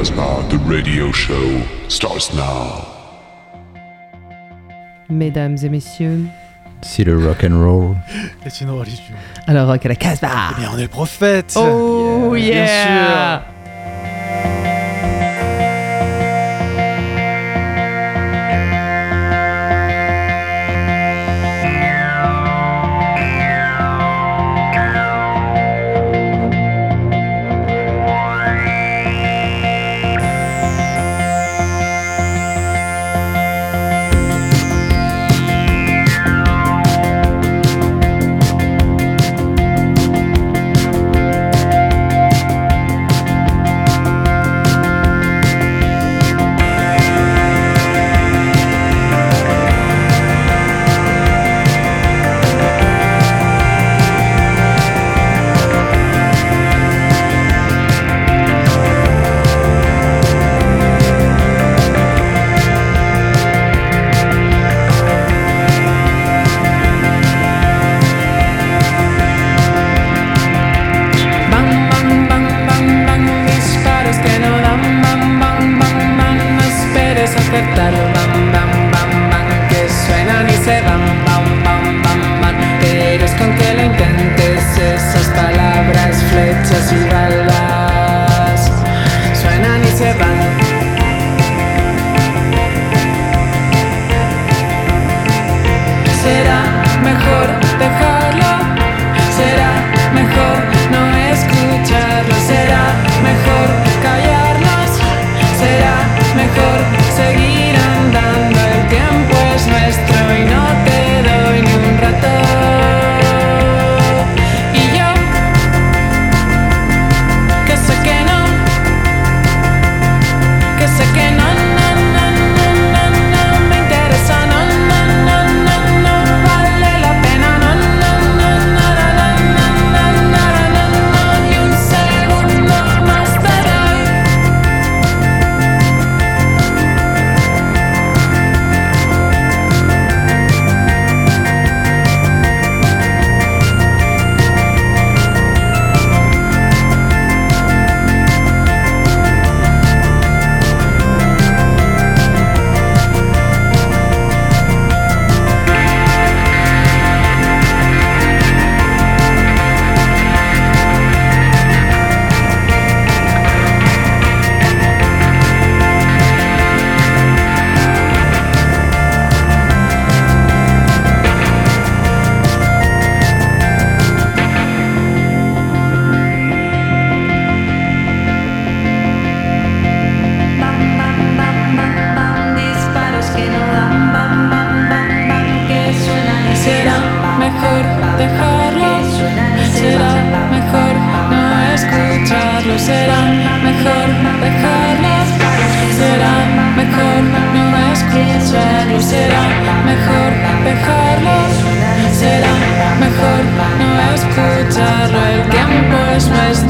Casbah, the radio show starts now. Mesdames et messieurs, c'est le rock and roll. C'est une religion. Alors rock à la Casbah. Eh bien, on est prophète. Oh yeah. Bien sûr. será mejor dejar. Sarah, el tiempo es nuestro.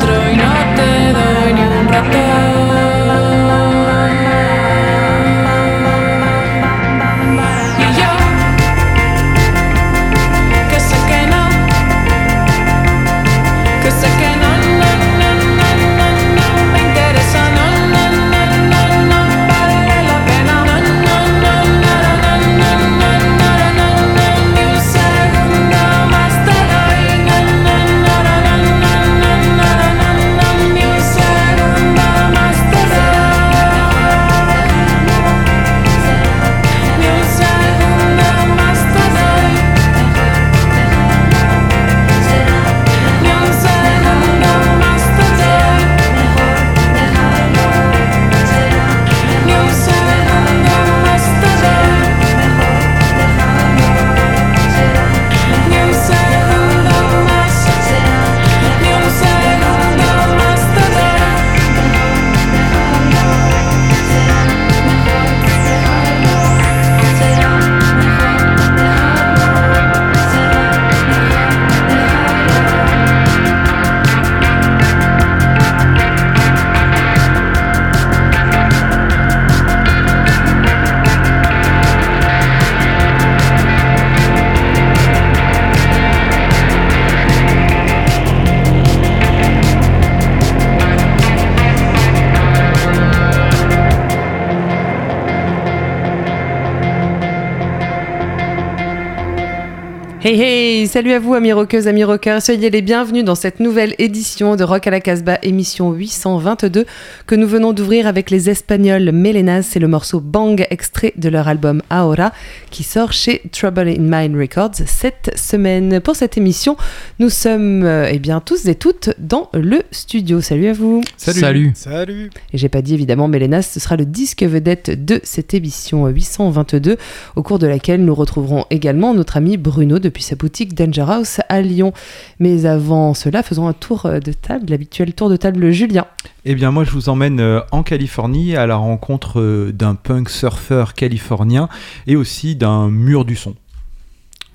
Salut à vous amis rockeuses, amis rockers, soyez les bienvenus dans cette nouvelle édition de Rock à la Casbah, émission 822, que nous venons d'ouvrir avec les Espagnols Melenas, c'est le morceau Bang, extrait de leur album Ahora, qui sort chez Trouble in Mind Records cette semaine. Pour cette émission, nous sommes euh, eh bien tous et toutes dans le studio. Salut à vous Salut. Salut. Et j'ai pas dit évidemment Melenas, ce sera le disque vedette de cette émission 822, au cours de laquelle nous retrouverons également notre ami Bruno depuis sa boutique Danger House à Lyon. Mais avant cela, faisons un tour euh, de table, l'habituel tour de table Julien. Eh bien, moi, je vous emmène euh, en Californie à la rencontre euh, d'un punk surfeur californien et aussi d'un mur du son.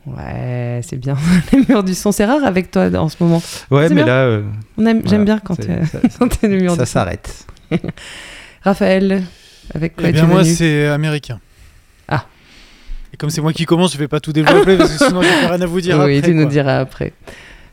Ouais, c'est bien. Les murs du son, c'est rare avec toi en ce moment. Ouais, mais bien. là, euh, On aime- J'aime Voilà, bien quand euh, ça- quand t'es le mur ça du son. s'arrête. Raphaël, avec quoi Eh bien, moi, c'est américain. Et comme c'est moi qui commence, je vais pas tout développer parce que sinon, j'ai rien à vous dire. Oui, après, tu nous diras après.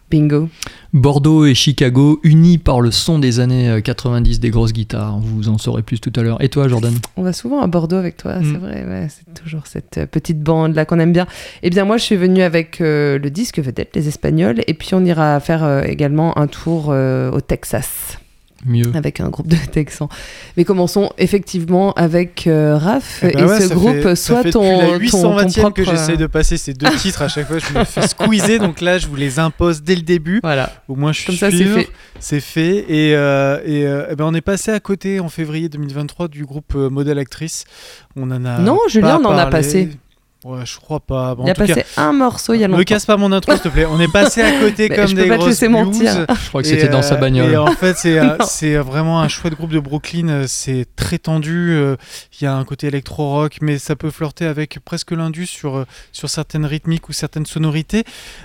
Bingo. Bordeaux et Chicago unis par le son des années euh, 90 des grosses guitares. Vous en saurez plus tout à l'heure. Et toi, Jordan? On va souvent à Bordeaux avec toi, c'est Mm. vrai. ouais, c'est toujours cette euh, petite bande là qu'on aime bien. Eh bien, moi, je suis venue avec euh, le disque vedette, les Espagnols, et puis on ira faire euh, également un tour euh, au Texas Mieux. avec un groupe de Texans. Mais commençons effectivement avec euh, Raph Eh ben et ouais, ce groupe fait- soit ton, la ton, ton 820e propre. que j'essaie de passer ces deux titres à chaque fois. Je me fais squeezer, donc là, je vous les impose dès le début. Voilà, Au moins, je suis comme ça c'est sûr. fait. C'est fait. Et, euh, et, euh, eh ben, on est passé à côté en février 2023 du groupe euh, Modèle Actrice. On en a. Non, Julien, on en a passé. Ouais, je crois pas. Bon, Il en a tout cas, passé un morceau il y a longtemps. me casse pas mon intro, s'il te plaît. On est passé à côté comme je des peux pas te grosses laisser blues. mentir. Je crois que c'était dans sa euh, bagnole. Et en fait, c'est euh, c'est vraiment un chouette groupe de Brooklyn. euh, C'est très tendu. Il y a un côté électro-rock, mais ça peut flirter avec presque l'indus sur, sur certaines rythmiques ou certaines sonorités.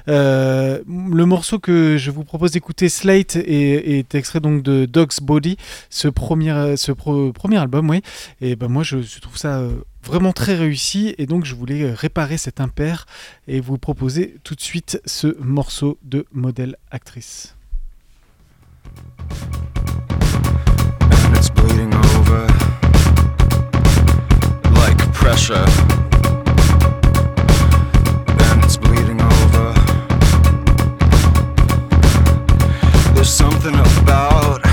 Euh, le morceau que je vous propose d'écouter, Slate, est, est extrait donc de Dog's Body, ce premier, ce pro- premier album, oui. Et ben moi, je, je trouve ça. Vraiment très réussi et donc je voulais euh, réparer cet impair et vous proposer tout de suite ce morceau de modèle actrice. and it's bleeding over like pressure. And it's bleeding over. There's something about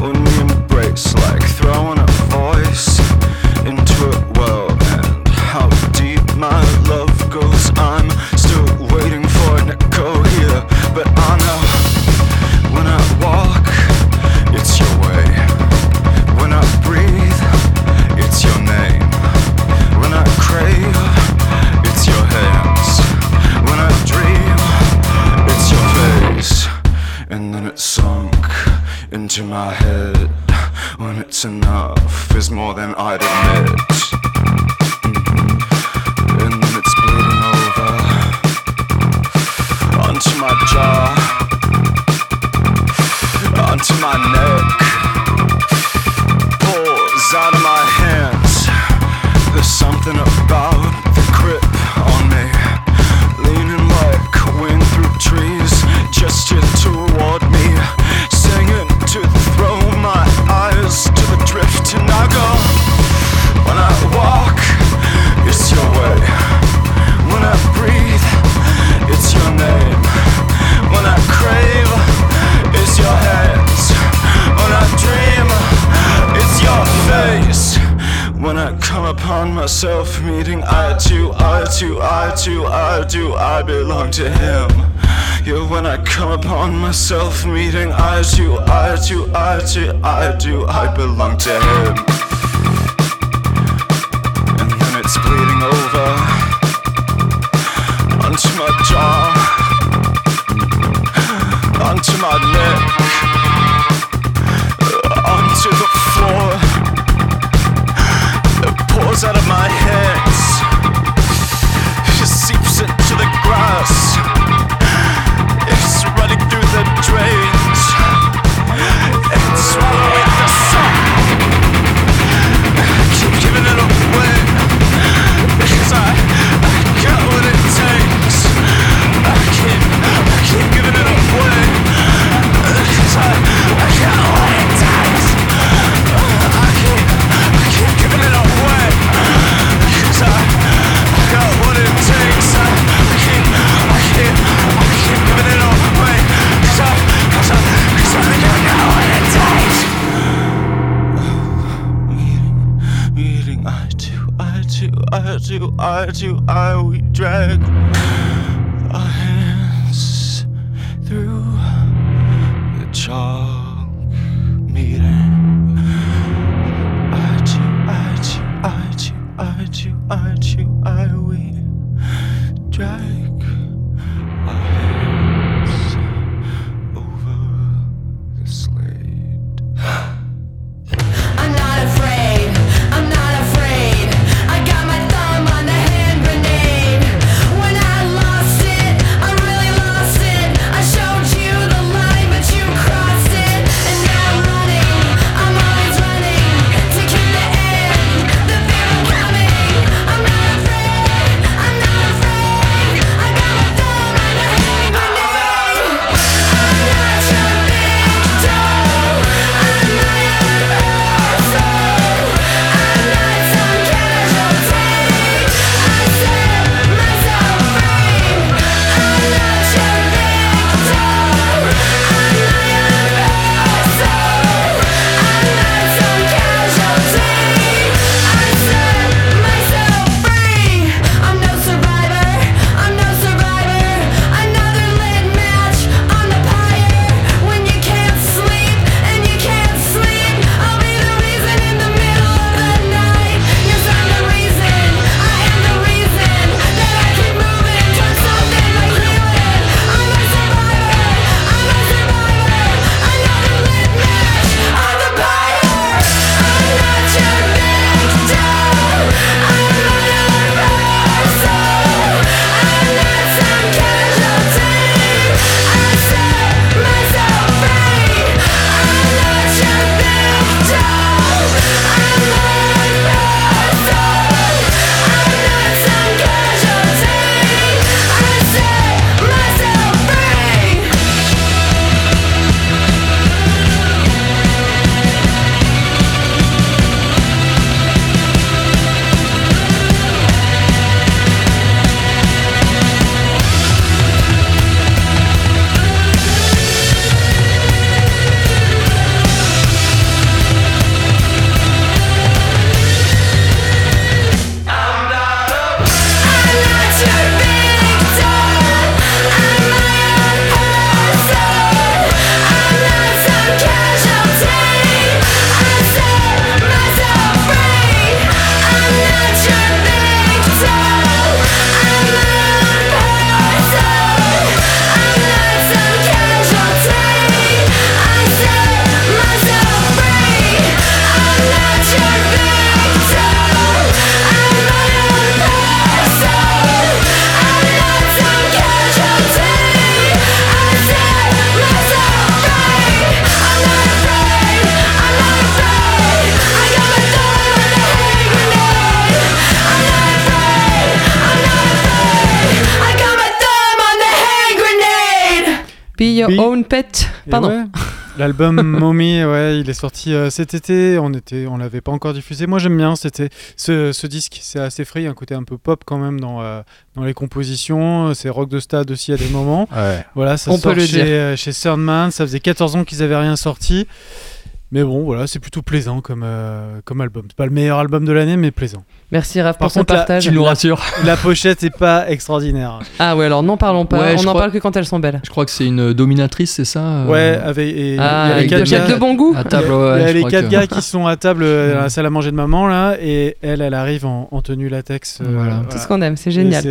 when we embrace, like throwing a voice into a but I know when I walk, it's your way. When I breathe, it's your name. When I crave, it's your hands. When I dream, it's your face. And then it sunk into my head. When it's enough is more than I'd admit. Mhm. And then it's onto my jaw onto my neck, pours out of my hands. There's something about the grip on me, leaning like wind through trees, gestured toward me, singing to throw my eyes to the drift, and I go. When I walk, it's your way. When I breathe, myself meeting eye to eye to eye to eye to I belong to him? Yeah, when I come upon myself meeting eye to eye to eye to eye do I belong to him? Do, I L'album Mommy, ouais, il est sorti euh, cet été. On était, on l'avait pas encore diffusé. Moi, j'aime bien. C'était ce, ce disque, c'est assez frais. Il y a un côté un peu pop quand même dans euh, dans les compositions. C'est rock de stade aussi à des moments. Voilà, ça On sort peut le chez, dire. euh, chez Sandman. Ça faisait 14 ans qu'ils avaient rien sorti. Mais bon, voilà, c'est plutôt plaisant comme, euh, comme album. C'est pas le meilleur album de l'année, mais plaisant. Merci Raph Par pour son contre, là, partage. Tu nous rassures. La pochette est pas extraordinaire. Ah ouais, alors n'en parlons pas. Ouais, On je n'en crois- parle que quand elles sont belles. Je crois que c'est une dominatrice, c'est ça euh, Ouais, avec, et, il y Ah, avec des gars- de bon goût. À table, Il y a- ouais, il y a je les crois quatre que- gars qui sont à table euh, dans Mm. la salle à manger de maman là, et elle, elle arrive en, en tenue latex. euh, Voilà. Tout ce qu'on aime, c'est génial.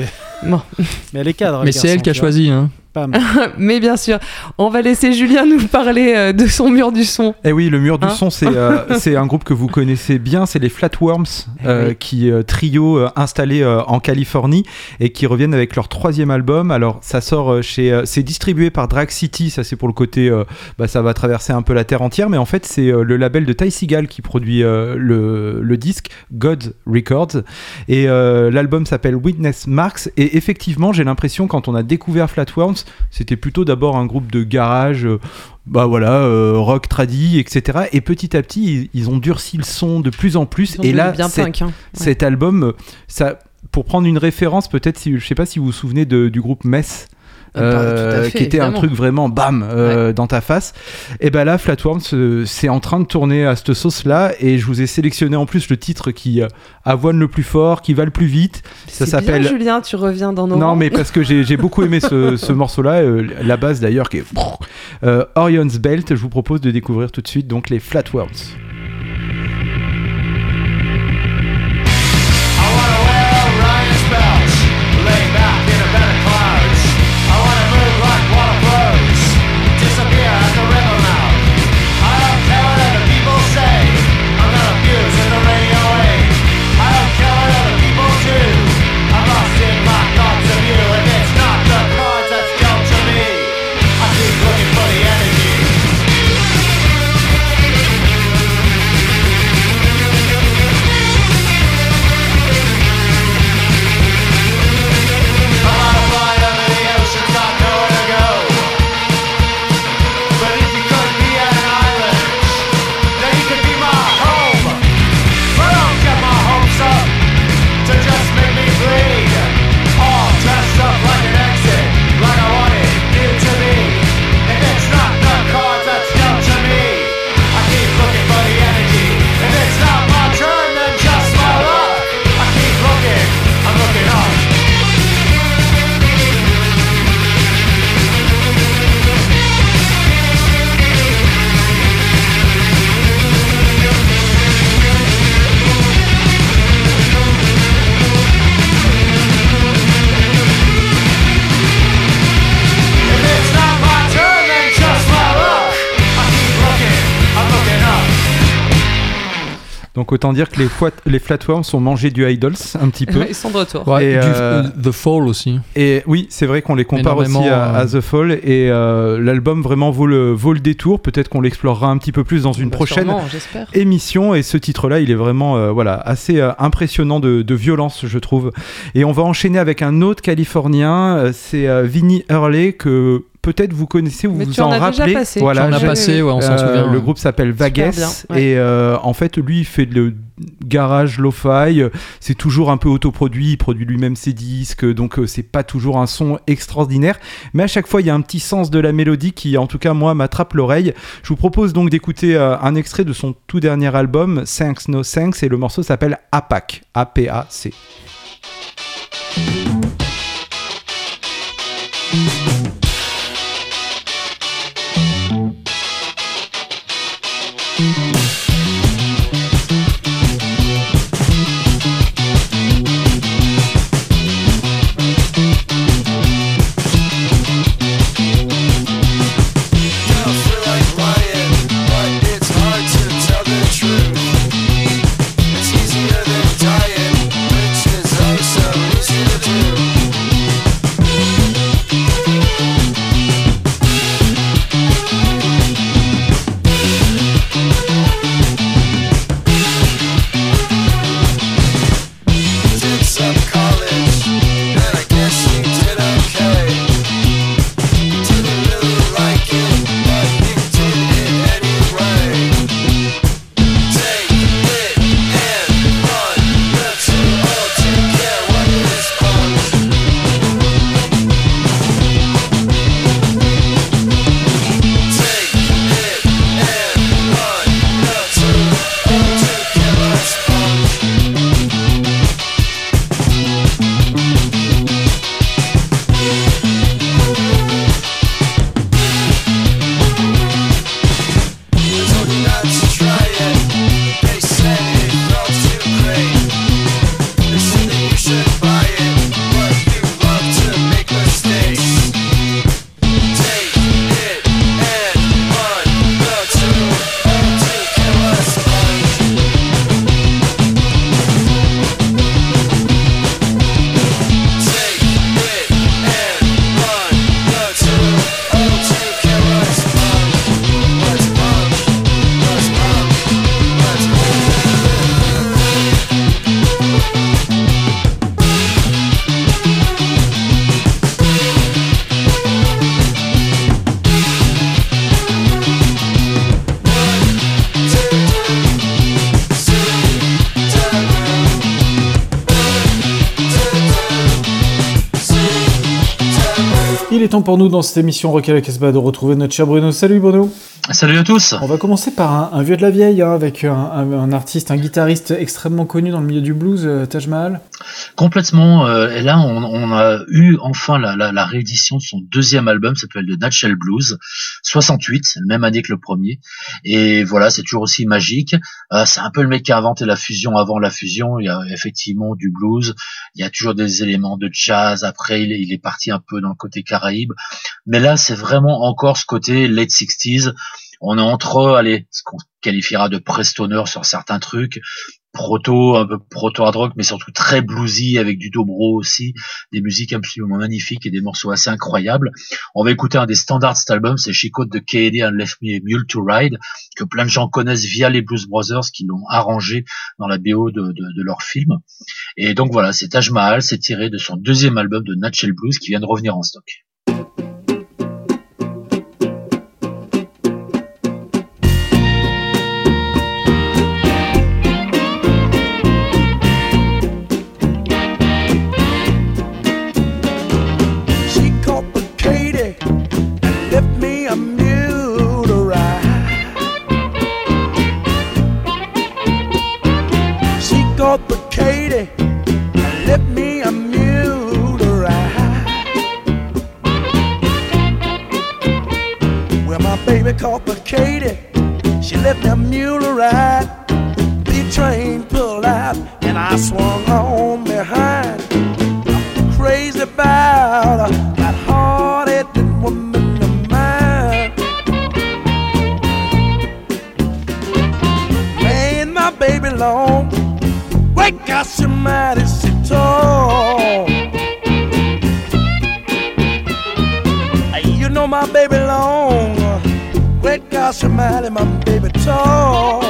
Bon. Mais elle est cadre. Mais c'est elle qui a choisi. Hein. Pam. Mais bien sûr, on va laisser Julien nous parler euh, de son mur du son. Eh oui, le mur du Hein son, c'est euh, c'est un groupe que vous connaissez bien, c'est les Flatworms, Eh euh, oui. qui euh, trio euh, installé euh, en Californie et qui reviennent avec leur troisième album. Alors ça sort euh, chez, euh, c'est distribué par Drag City, ça c'est pour le côté, euh, bah, ça va traverser un peu la terre entière, mais en fait c'est euh, le label de Ty Seagal qui produit euh, le, le disque God Records et euh, l'album s'appelle Witness Marks et effectivement j'ai l'impression quand on a découvert Flatworms, c'était plutôt d'abord un groupe de garage. euh, bah voilà, euh, rock tradi, etc. Et petit à petit, ils, ils ont durci le son de plus en plus. Et là, bien punk. hein. Ouais. cet album, ça, pour prendre une référence, peut-être, si, je sais pas si vous vous souvenez de- du groupe Mess. Euh, fait, qui était un truc vraiment bam euh, dans ta face. Et ben là, Flatworms, euh, c'est en train de tourner à cette sauce-là, et je vous ai sélectionné en plus le titre qui euh, avoine le plus fort, qui va le plus vite. Ça s'appelle. Julien, tu reviens dans nos Non, mais parce que j'ai beaucoup aimé ce, ce morceau-là, la base d'ailleurs qui est Orion's Belt. Je vous propose de découvrir tout de suite donc les Flatworms. Autant dire que les, les Flatworms ont mangé du Idols un petit peu. Ils sont de retour. Ouais, Et, du- euh, The Fall aussi. Et oui, c'est vrai qu'on les compare aussi à, à euh, The Fall et euh, l'album vraiment vaut le, vaut le détour. Peut-être qu'on l'explorera un petit peu plus dans une Bah, prochaine sûrement, émission et ce titre-là, il est vraiment euh, voilà assez euh, impressionnant de, de violence, je trouve. Et on va enchaîner avec un autre Californien, euh, c'est euh, Vinnie Hurley que peut-être vous connaissez ou vous tu en rappelez. passé. Voilà, on passé, ouais, on s'en euh, souvient. Le groupe s'appelle Vagues ouais. et euh, en fait lui il fait le garage lo-fi, c'est toujours un peu autoproduit, il produit lui-même ses disques, donc euh, c'est pas toujours un son extraordinaire, mais à chaque fois il y a un petit sens de la mélodie qui en tout cas moi m'attrape l'oreille. Je vous propose donc d'écouter euh, un extrait de son tout dernier album Thanks No Thanks et le morceau s'appelle APAC, A-P-A-C. Don't temps pour nous dans cette émission Rock à la Casbah de retrouver notre cher Bruno. Salut Bruno. Salut à tous. On va commencer par un, un vieux de la vieille hein, avec un, un- un artiste, un guitariste extrêmement connu dans le milieu du blues, euh, Taj Mahal. Complètement. euh, et là, on, on a eu enfin la, la, la réédition de son deuxième album, ça s'appelle The Nutshell Blues, 68, c'est la même année que le premier. Et voilà, c'est toujours aussi magique. Euh, c'est un peu le mec qui a inventé la fusion avant la fusion. Il y a effectivement du blues, il y a toujours des éléments de jazz. Après, il est, il est parti un peu dans le côté Caraïbe. Mais là, c'est vraiment encore ce côté late 60s. On est entre, allez, ce qu'on qualifiera de prestoner sur certains trucs, proto, un peu proto hard rock, mais surtout très bluesy avec du dobro aussi, des musiques absolument magnifiques et des morceaux assez incroyables. On va écouter un des standards de cet album, c'est Caught the Katie and Left Me a Mule to Ride, que plein de gens connaissent via les Blues Brothers qui l'ont arrangé dans la BO de, de, de leur film. Et donc voilà, c'est Taj Mahal, c'est tiré de son deuxième album de Nutshell Blues qui vient de revenir en stock. My baby caught the Katie. She left me a mule she my baby tall.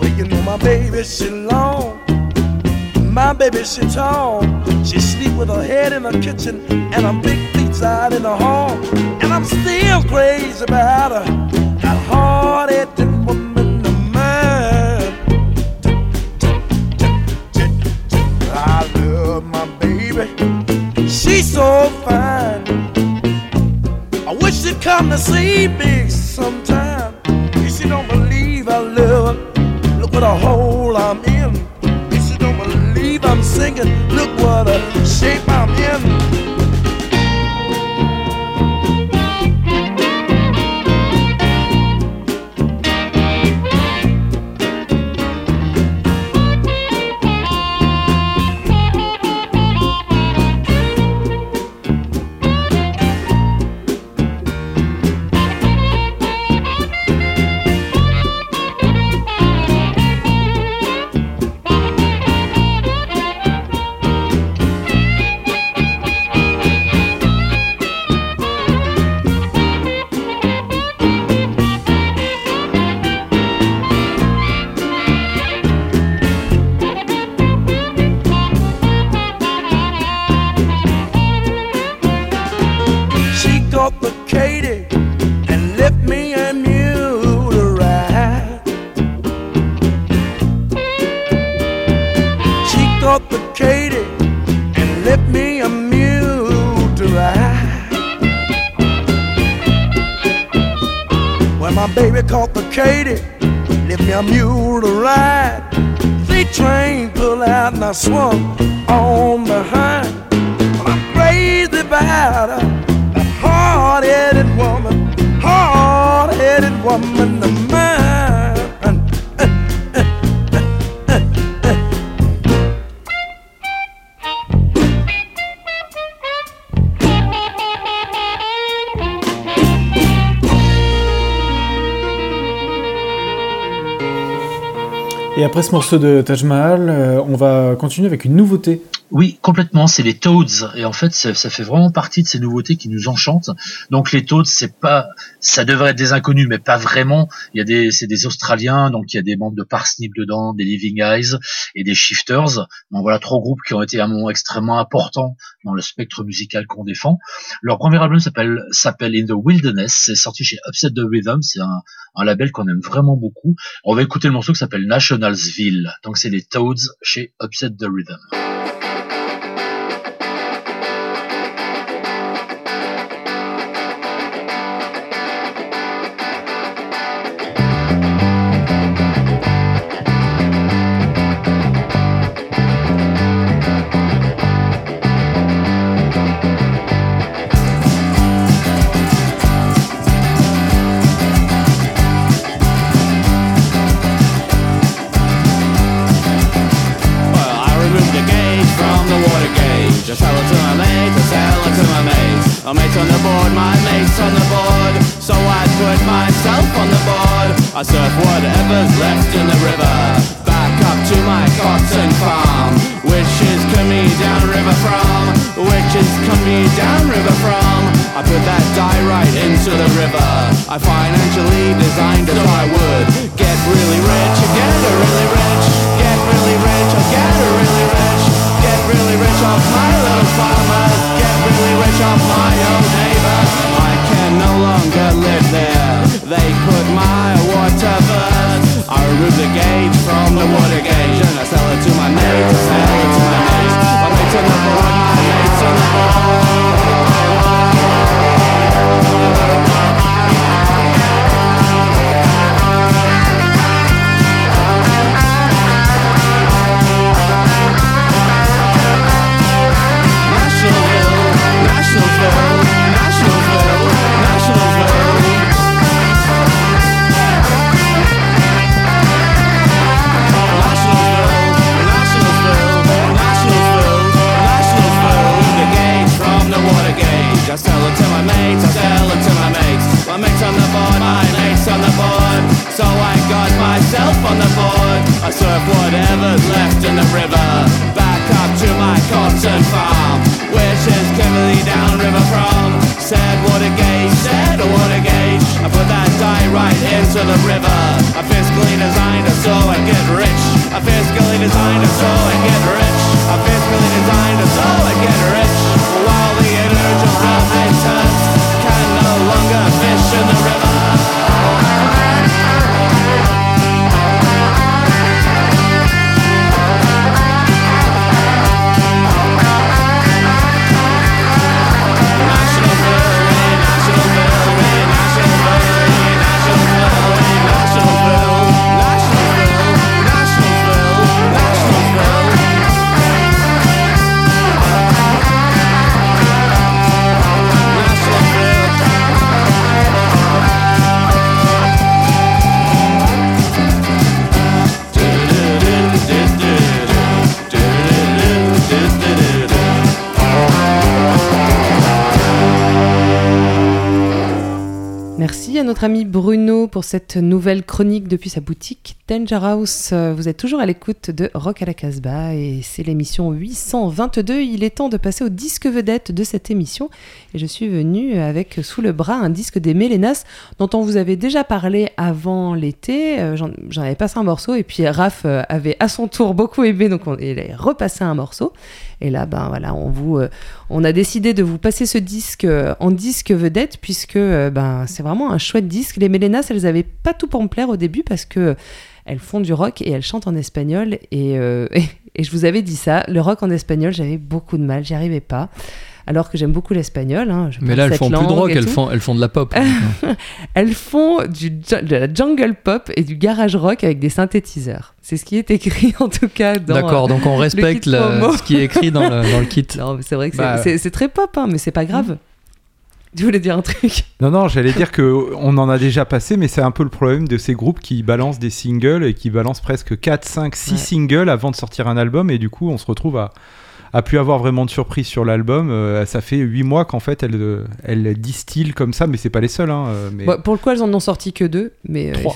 Well, you know my baby she long. My baby, she tall. She sleep with her head in the kitchen and her big feet's out in the hall. And I'm still crazy about her. That hard-headed woman of mine. I love my baby. She's so fine. Come to see me sometime. If she don't believe I her, look what a hole I'm in. If you don't believe I'm singing, look what a shape I'm in. Katie, left me a mule to ride. The train pulled out and I swung on behind. Ce morceau de Taj Mahal, euh, on va continuer avec une nouveauté. Oui, complètement. C'est les Toads, et en fait, ça, ça fait vraiment partie de ces nouveautés qui nous enchantent. Donc les Toads, c'est pas, ça devrait être des inconnus, mais pas vraiment. Il y a des, c'est des Australiens, donc il y a des membres de Parsnip dedans, des Living Eyes et des Shifters. Donc voilà, trois groupes qui ont été à un moment extrêmement important dans le spectre musical qu'on défend. Leur premier album s'appelle s'appelle In the Wilderness. C'est sorti chez Upset the Rhythm. C'est un, un label qu'on aime vraiment beaucoup. On va écouter le morceau qui s'appelle Nationalsville. Donc c'est les Toads chez Upset the Rhythm. Board. I surf whatever's left in the certified notre ami Bruno pour cette nouvelle chronique depuis sa boutique Danger House. Euh, Vous êtes toujours à l'écoute de Rock à la Casbah et c'est l'émission 822. Il est temps de passer au disque vedette de cette émission et je suis venue avec sous le bras un disque des Mélénas dont on vous avait déjà parlé avant l'été. Euh, J'en avais passé un morceau et puis Raph euh, avait à son tour beaucoup aimé donc on, il a repassé un morceau. Et là, ben voilà, on vous, euh, on a décidé de vous passer ce disque euh, en disque vedette puisque euh, ben c'est vraiment un chouette disque. Les Mélénas, elles avaient pas tout pour me plaire au début parce que elles font du rock et elles chantent en espagnol et, et, et je vous avais dit ça, le rock en espagnol, j'avais beaucoup de mal, j'y arrivais pas. Alors que j'aime beaucoup l'espagnol. hein, je Mais là, elles font plus de rock, elles font, elles font de la pop. Elles font du, de la jungle pop et du garage rock avec des synthétiseurs. C'est ce qui est écrit en tout cas dans. D'accord, donc on le respecte ce qui est écrit dans le, dans le kit. Non, mais c'est vrai que c'est- Bah, c'est c'est très pop, hein, mais c'est pas grave. Tu voulais dire un truc? Non, non, j'allais dire que on en a déjà passé, mais c'est un peu le problème de ces groupes qui balancent des singles et qui balancent presque 4, 5, 6 Ouais. singles avant de sortir un album, et du coup, on se retrouve à, à plus avoir vraiment de surprise sur l'album. Euh, ça fait 8 mois qu'en fait, elle, euh, elle distille comme ça, mais c'est pas les seuls. Hein, euh, mais... Bon, Pour le coup, elles en ont sorti que deux, mais. euh,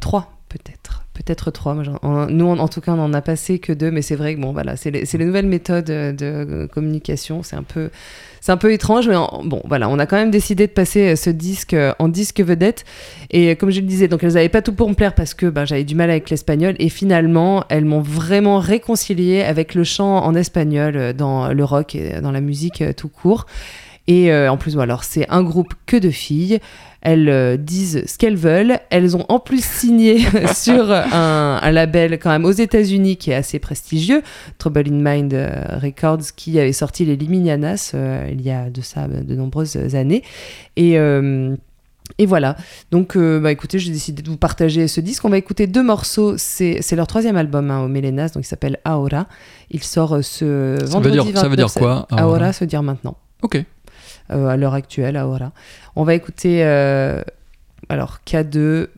Trois. peut-être. Peut-être trois. Moi, en- nous, en, en tout cas, on en a passé que deux, mais c'est vrai que bon, voilà, c'est les, les nouvelles méthodes de communication. C'est un peu. C'est un peu étrange, mais bon, voilà, on a quand même décidé de passer euh, ce disque euh, en disque vedette. Et euh, comme je le disais, donc elles n'avaient pas tout pour me plaire parce que ben, j'avais du mal avec l'espagnol. Et finalement, elles m'ont vraiment réconcilié avec le chant en espagnol dans le rock et dans la musique tout court. Et euh, en plus, alors c'est un groupe que de filles. Elles euh, disent ce qu'elles veulent. Elles ont en plus signé sur un, un label quand même aux États-Unis qui est assez prestigieux, Trouble in Mind euh, Records, qui avait sorti les Liminianas il y a de ça de nombreuses années. Et et voilà. Donc, euh, bah, écoutez, j'ai décidé de vous partager ce disque. On va écouter deux morceaux. C'est leur troisième album hein, au Mélénas, donc il s'appelle Aora. Il sort ce Ça veut vendredi dire- ça veut 29 dire quoi, Aora, Aora se dire maintenant. Ok. Euh, à l'heure actuelle, Aora. On va écouter euh, alors K2,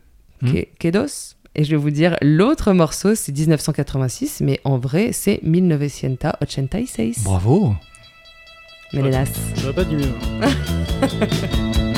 Hmm. K- Kedos. Et je vais vous dire, l'autre morceau, c'est 1986, mais en vrai, c'est 1986. Bravo. Mélénas. J'aurais pas dit mieux.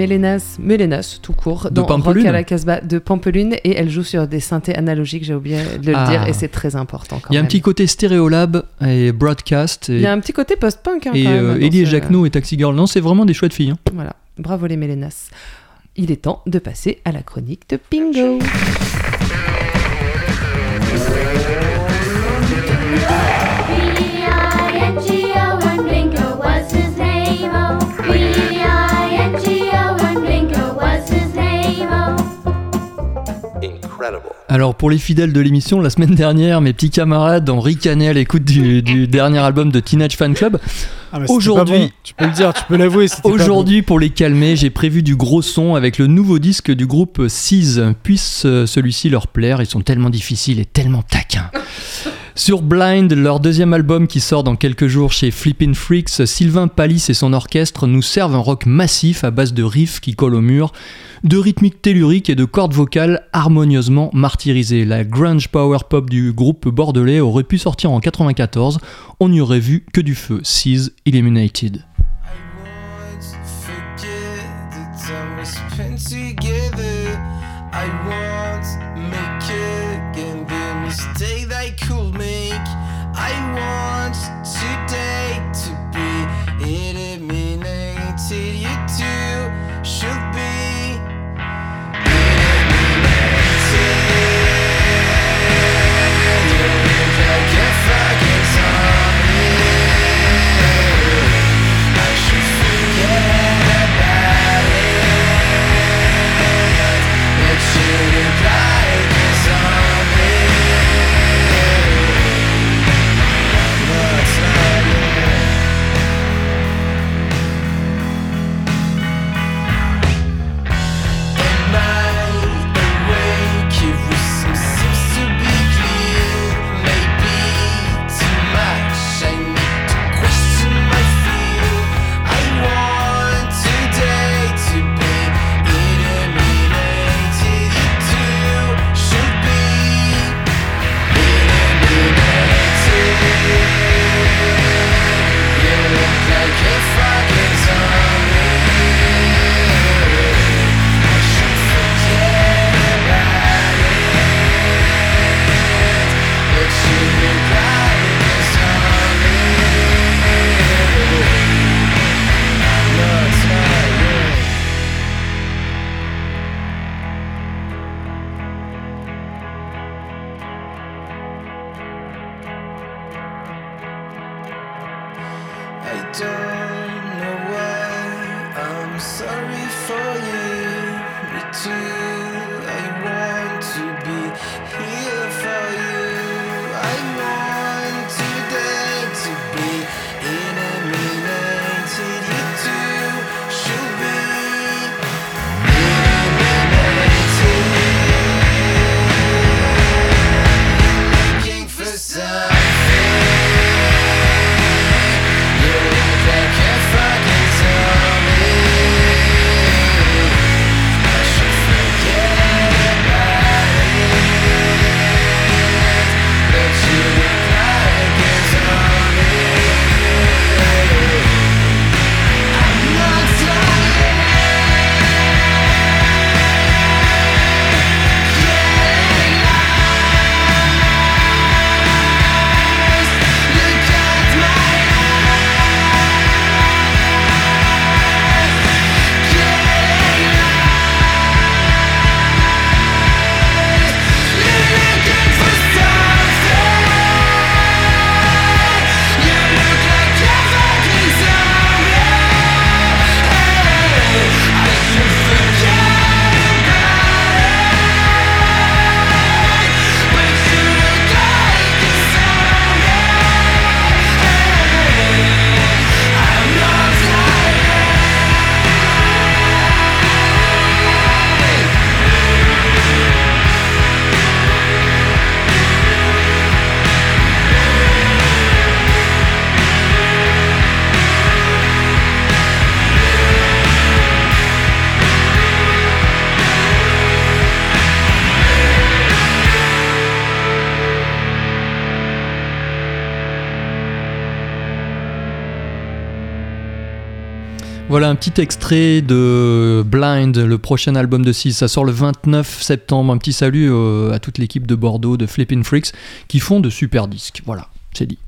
Melenas, Melenas, tout court, De dans Rock à la Casbah de Pampelune, et elle joue sur des synthés analogiques, j'ai oublié de le Ah. dire, et c'est très important quand Il y a un petit côté Stéréolab et Broadcast. Et, Il y a un petit côté post-punk hein, et quand même. euh, Ellie et Jacquenot et Taxi Girl. Non, c'est vraiment des chouettes filles. hein. Voilà, bravo les Mélénas. Il est temps de passer à la chronique de Pingo. Alors pour les fidèles de l'émission, la semaine dernière, mes petits camarades ont ricané à l'écoute du, dernier album de Teenage Fan Club. Ah, Aujourd'hui- bon. tu peux le dire, tu peux l'avouer. bon. Aujourd'hui, pour les calmer, j'ai prévu du gros son avec le nouveau disque du groupe Seize. Puisse euh, celui-ci leur plaire, ils sont tellement difficiles et tellement taquins. Sur Blind, leur deuxième album qui sort dans quelques jours chez Flippin' Freaks, Sylvain Palis et son orchestre nous servent un rock massif à base de riffs qui collent au mur, de rythmiques telluriques et de cordes vocales harmonieusement martyrisées. La grunge power pop du groupe bordelais aurait pu sortir en 94, on n'y aurait vu que du feu. Seize Together. I Me Voilà un petit extrait de Blind, le prochain album de 6. Ça sort le 29 septembre. Un petit salut euh, à toute l'équipe de Bordeaux de Flippin' Freaks qui font de super disques. Voilà, c'est dit.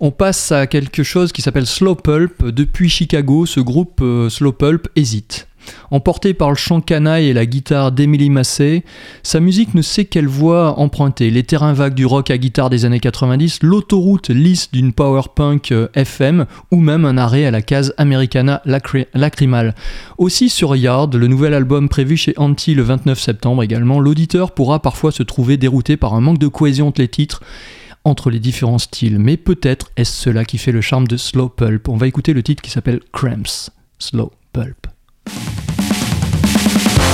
On passe à quelque chose qui s'appelle Slow Pulp. Depuis Chicago, ce groupe euh, Slow Pulp hésite. Emporté par le chant canaille et la guitare d'Emily Massey, sa musique ne sait quelle voie emprunter. Les terrains vagues du rock à guitare des années 90, l'autoroute lisse d'une power punk euh, FM ou même un arrêt à la case Americana lacry- lacrymale. Aussi sur Yard, le nouvel album prévu chez Anti le 29 septembre également, l'auditeur pourra parfois se trouver dérouté par un manque de cohésion entre les titres entre les différents styles, mais peut-être est-ce cela qui fait le charme de Slow Pulp. On va écouter le titre qui s'appelle Cramps. Slow Pulp. Thank you.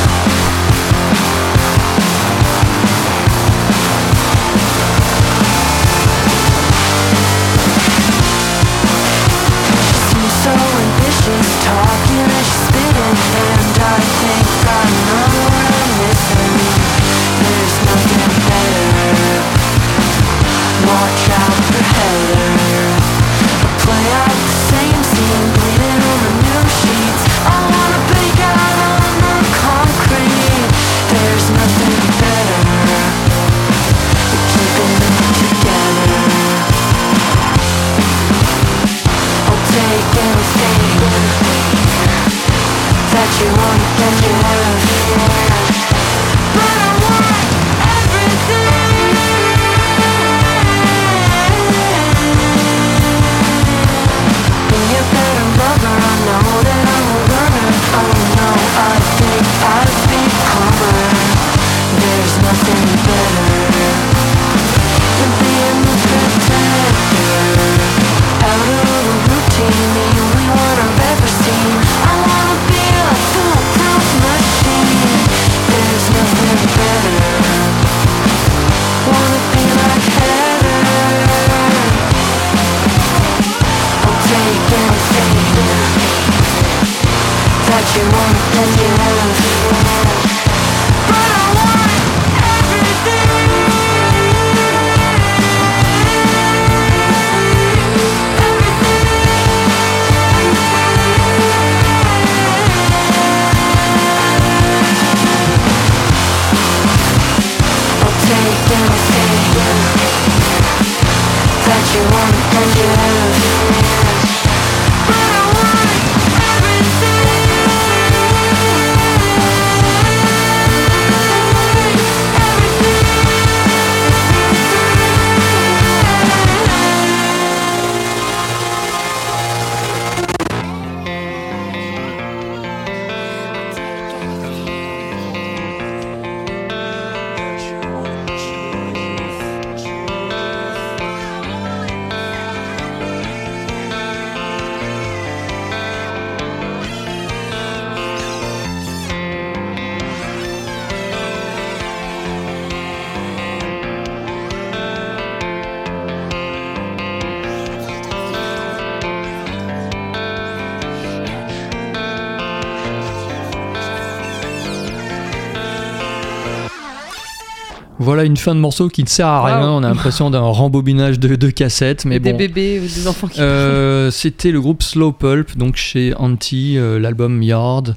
Voilà une fin de morceau qui ne sert à rien. Wow. On a l'impression d'un rembobinage de, de cassettes, mais des bon. bébés ou des enfants qui. Euh, C'était le groupe Slow Pulp, donc chez Anti, euh, l'album Yard.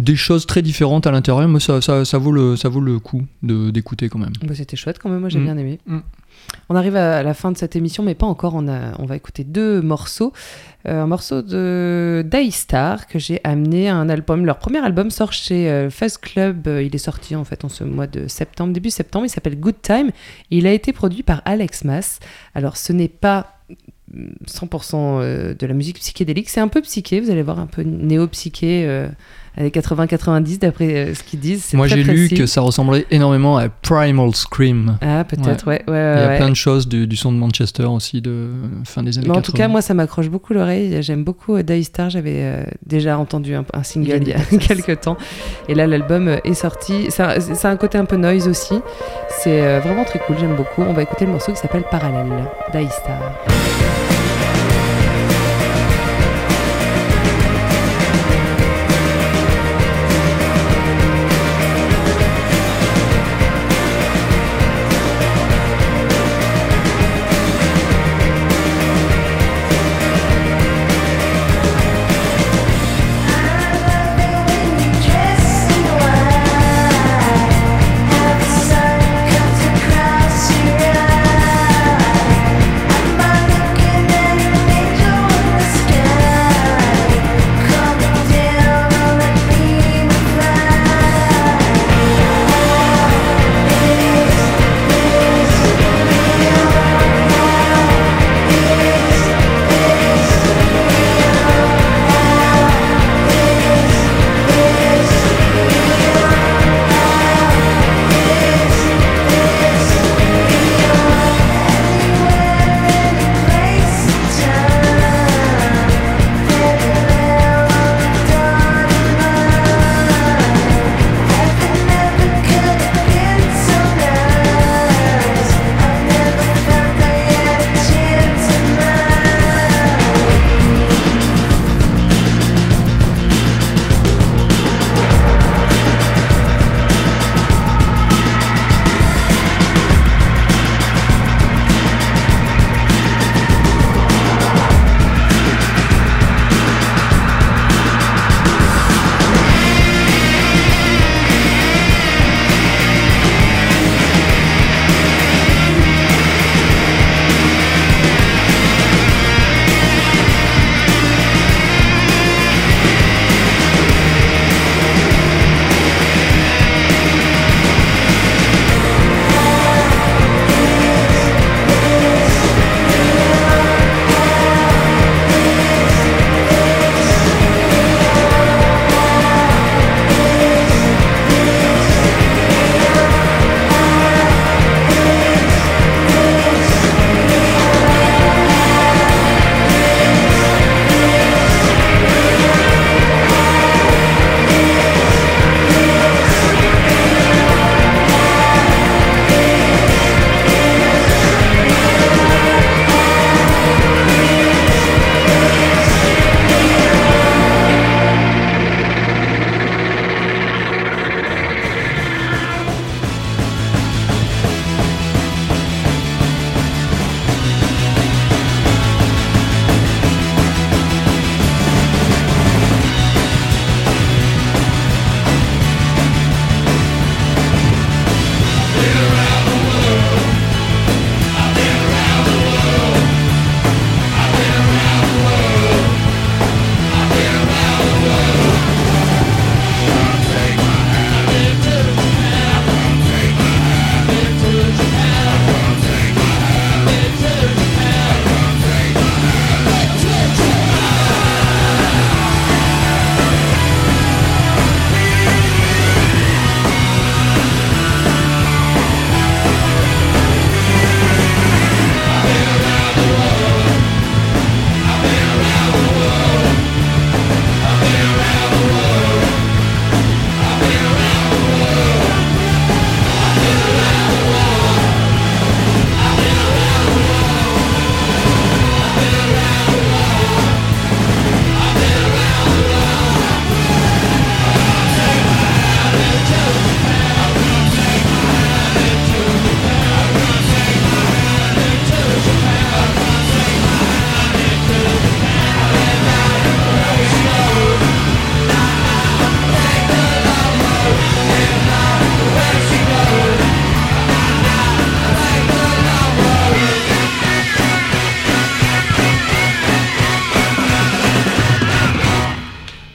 Des choses très différentes à l'intérieur, mais ça, ça, ça vaut le, ça vaut le coup de- d'écouter quand même. Bah, C'était chouette quand même, moi j'ai Mm. bien aimé. Mm. On arrive à la fin de cette émission, mais pas encore. On, a, on va écouter deux morceaux. Euh, un morceau de Daystar que j'ai amené à un album. Leur premier album sort chez euh, Fuzz Club. Euh, Il est sorti en fait en ce mois de septembre, début septembre. Il s'appelle Good Time. Il a été produit par Alex Mass. Alors ce n'est pas mm, 100% euh, de la musique psychédélique, c'est un peu psyché. Vous allez voir un peu néo-psyché. euh, années 80-90 d'après euh, ce qu'ils disent. C'est Moi j'ai lu que ça ressemblait énormément à Primal Scream. Ah, peut-être, ouais. ouais, Il y a ouais. plein de choses du, du son de Manchester aussi de fin des années Mais en 80. tout cas, moi, ça m'accroche beaucoup l'oreille. J'aime beaucoup euh, Daystar. J'avais euh, déjà entendu un, un single il y a quelques temps. Et là, l'album est sorti. Ça, ça a un côté un peu noise aussi. C'est vraiment très cool. J'aime beaucoup. On va écouter le morceau qui s'appelle Parallèle, Daystar.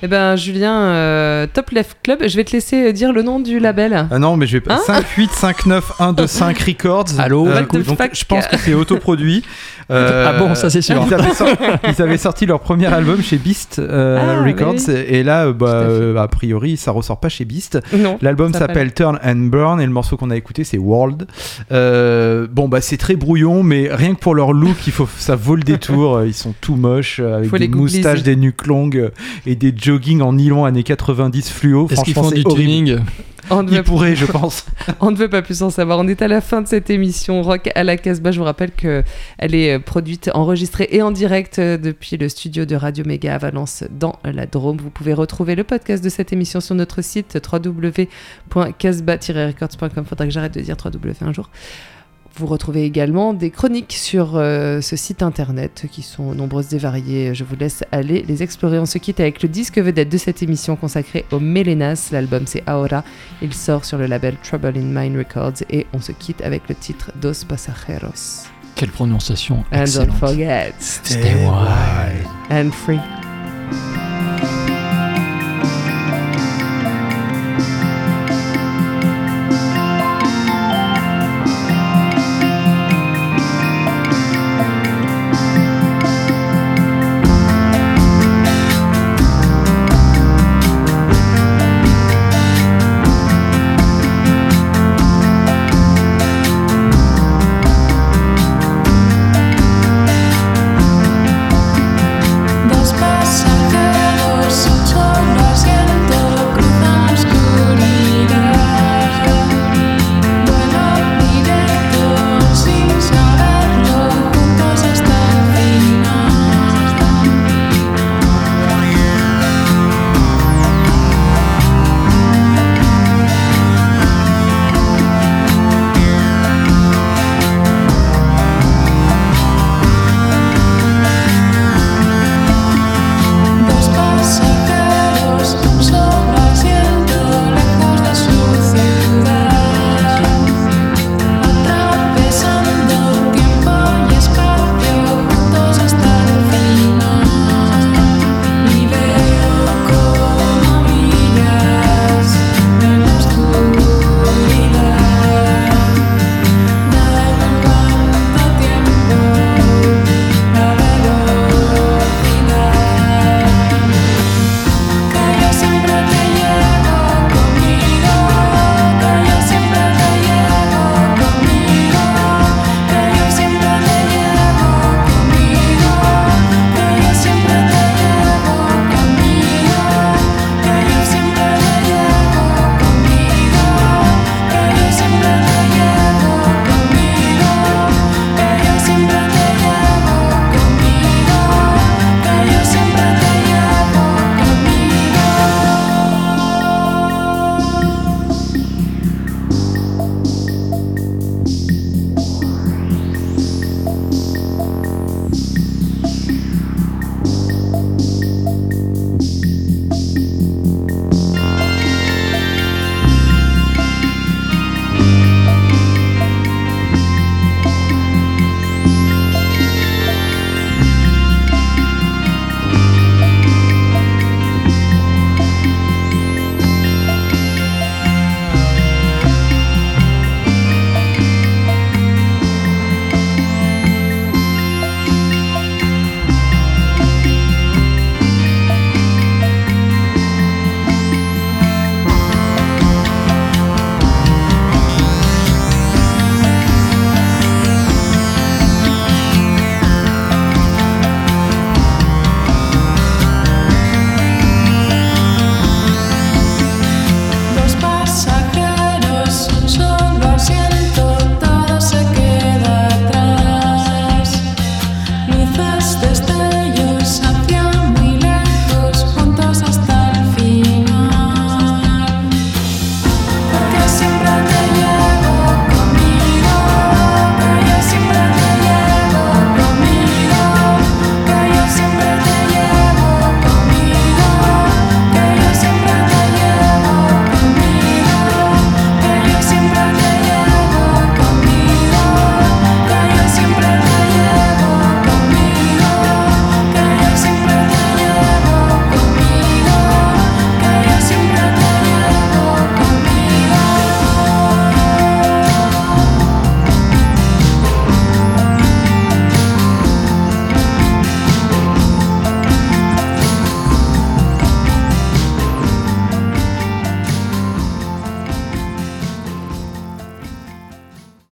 Eh ben, Julien, euh, Top Left Club, je vais te laisser euh, dire le nom du label. Ah non, mais je vais pas. Hein 5, 8, 5, 9, 1, 2, 5 Records. Allô Euh, donc, je pense que c'est autoproduit. Euh, Ah bon, ça, c'est sûr. Ils avaient, sorti, ils avaient sorti leur premier album chez Beast euh, Ah, Records. oui. Et là, euh, bah, euh, a priori, ça ressort pas chez Beast. L'album s'appelle Turn and Burn et le morceau qu'on a écouté c'est World. Euh, bon bah c'est très brouillon mais rien que pour leur look il faut ça vaut le détour. Ils sont tout moches avec Faut des moustaches, des nuques longues et des jogging en nylon années 90 fluo. Est-ce qu'ils Franchement font du horrible. tuning? On ne, veut, pourraient je pense. on ne veut pas plus en savoir. On est à la fin de cette émission Rock à la Casbah. Je vous rappelle qu'elle est euh, produite, enregistrée et en direct euh, depuis le studio de Radio Méga à Valence dans la Drôme. Vous pouvez retrouver le podcast de cette émission sur notre site www.casbah-records.com. Faudra que j'arrête de dire www un jour. Vous retrouvez également des chroniques sur euh, ce site internet qui sont nombreuses et variées. Je vous laisse aller les explorer. On se quitte avec le disque vedette de cette émission consacrée aux Melenas. L'album c'est Ahora. Il sort sur le label Trouble in Mind Records et on se quitte avec le titre Dos Pasajeros. Quelle prononciation And don't excellente. forget, Stay wild. and free.